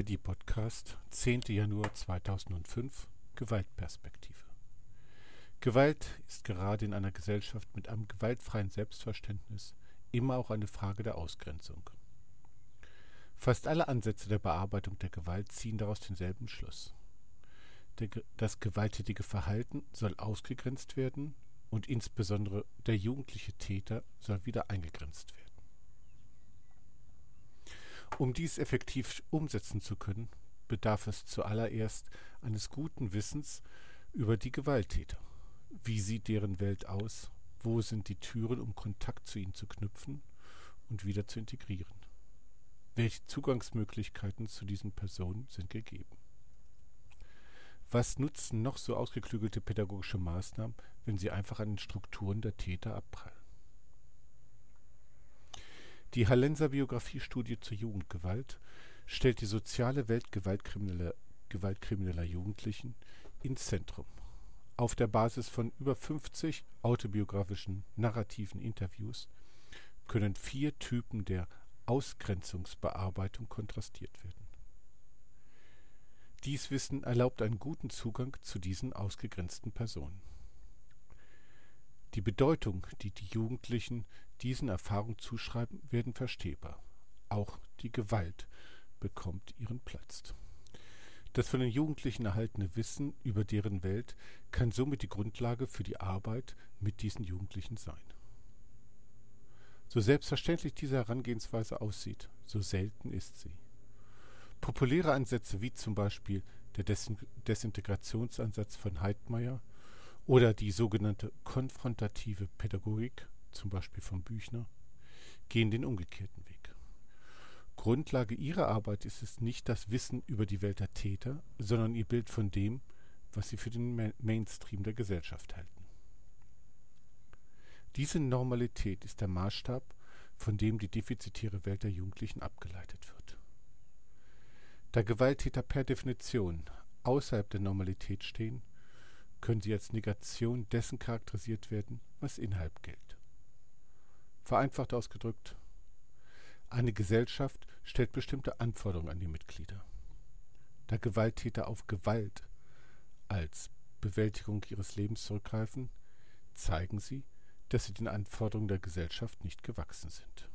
ID-Podcast, 10. Januar 2005, Gewaltperspektive. Gewalt ist gerade in einer Gesellschaft mit einem gewaltfreien Selbstverständnis immer auch eine Frage der Ausgrenzung. Fast alle Ansätze der Bearbeitung der Gewalt ziehen daraus denselben Schluss. Das gewalttätige Verhalten soll ausgegrenzt werden und insbesondere der jugendliche Täter soll wieder eingegrenzt werden. Um dies effektiv umsetzen zu können, bedarf es zuallererst eines guten Wissens über die Gewalttäter. Wie sieht deren Welt aus? Wo sind die Türen, um Kontakt zu ihnen zu knüpfen und wieder zu integrieren? Welche Zugangsmöglichkeiten zu diesen Personen sind gegeben? Was nutzen noch so ausgeklügelte pädagogische Maßnahmen, wenn sie einfach an den Strukturen der Täter abprallen? Die Hallenser Biografiestudie zur Jugendgewalt stellt die soziale Welt gewaltkrimineller, gewaltkrimineller Jugendlichen ins Zentrum. Auf der Basis von über 50 autobiografischen narrativen Interviews können vier Typen der Ausgrenzungsbearbeitung kontrastiert werden. Dies Wissen erlaubt einen guten Zugang zu diesen ausgegrenzten Personen. Die Bedeutung, die die Jugendlichen diesen Erfahrungen zuschreiben, werden verstehbar. Auch die Gewalt bekommt ihren Platz. Das von den Jugendlichen erhaltene Wissen über deren Welt kann somit die Grundlage für die Arbeit mit diesen Jugendlichen sein. So selbstverständlich diese Herangehensweise aussieht, so selten ist sie. Populäre Ansätze wie zum Beispiel der Desintegrationsansatz von Heidmeier oder die sogenannte konfrontative Pädagogik, zum Beispiel von Büchner, gehen den umgekehrten Weg. Grundlage ihrer Arbeit ist es nicht das Wissen über die Welt der Täter, sondern ihr Bild von dem, was sie für den Mainstream der Gesellschaft halten. Diese Normalität ist der Maßstab, von dem die defizitäre Welt der Jugendlichen abgeleitet wird. Da Gewalttäter per Definition außerhalb der Normalität stehen, können sie als Negation dessen charakterisiert werden, was innerhalb gilt. Vereinfacht ausgedrückt, eine Gesellschaft stellt bestimmte Anforderungen an die Mitglieder. Da Gewalttäter auf Gewalt als Bewältigung ihres Lebens zurückgreifen, zeigen sie, dass sie den Anforderungen der Gesellschaft nicht gewachsen sind.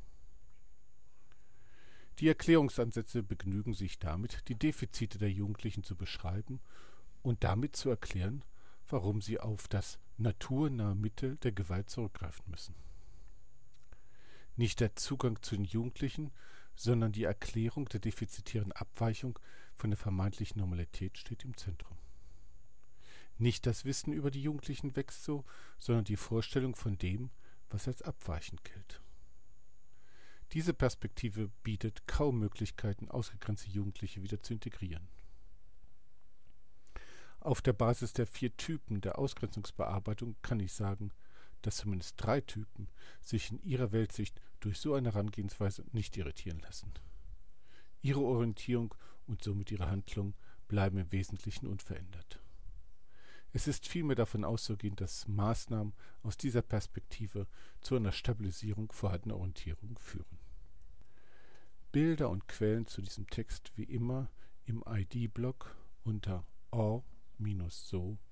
Die Erklärungsansätze begnügen sich damit, die Defizite der Jugendlichen zu beschreiben und damit zu erklären, warum sie auf das naturnahe Mittel der Gewalt zurückgreifen müssen. Nicht der Zugang zu den Jugendlichen, sondern die Erklärung der defizitären Abweichung von der vermeintlichen Normalität steht im Zentrum. Nicht das Wissen über die Jugendlichen wächst so, sondern die Vorstellung von dem, was als abweichend gilt. Diese Perspektive bietet kaum Möglichkeiten, ausgegrenzte Jugendliche wieder zu integrieren. Auf der Basis der vier Typen der Ausgrenzungsbearbeitung kann ich sagen, dass zumindest drei Typen sich in ihrer Weltsicht durch so eine Herangehensweise nicht irritieren lassen. Ihre Orientierung und somit ihre Handlung bleiben im Wesentlichen unverändert. Es ist vielmehr davon auszugehen, dass Maßnahmen aus dieser Perspektive zu einer Stabilisierung vorhandener Orientierung führen. Bilder und Quellen zu diesem Text wie immer im ID-Blog unter or so.de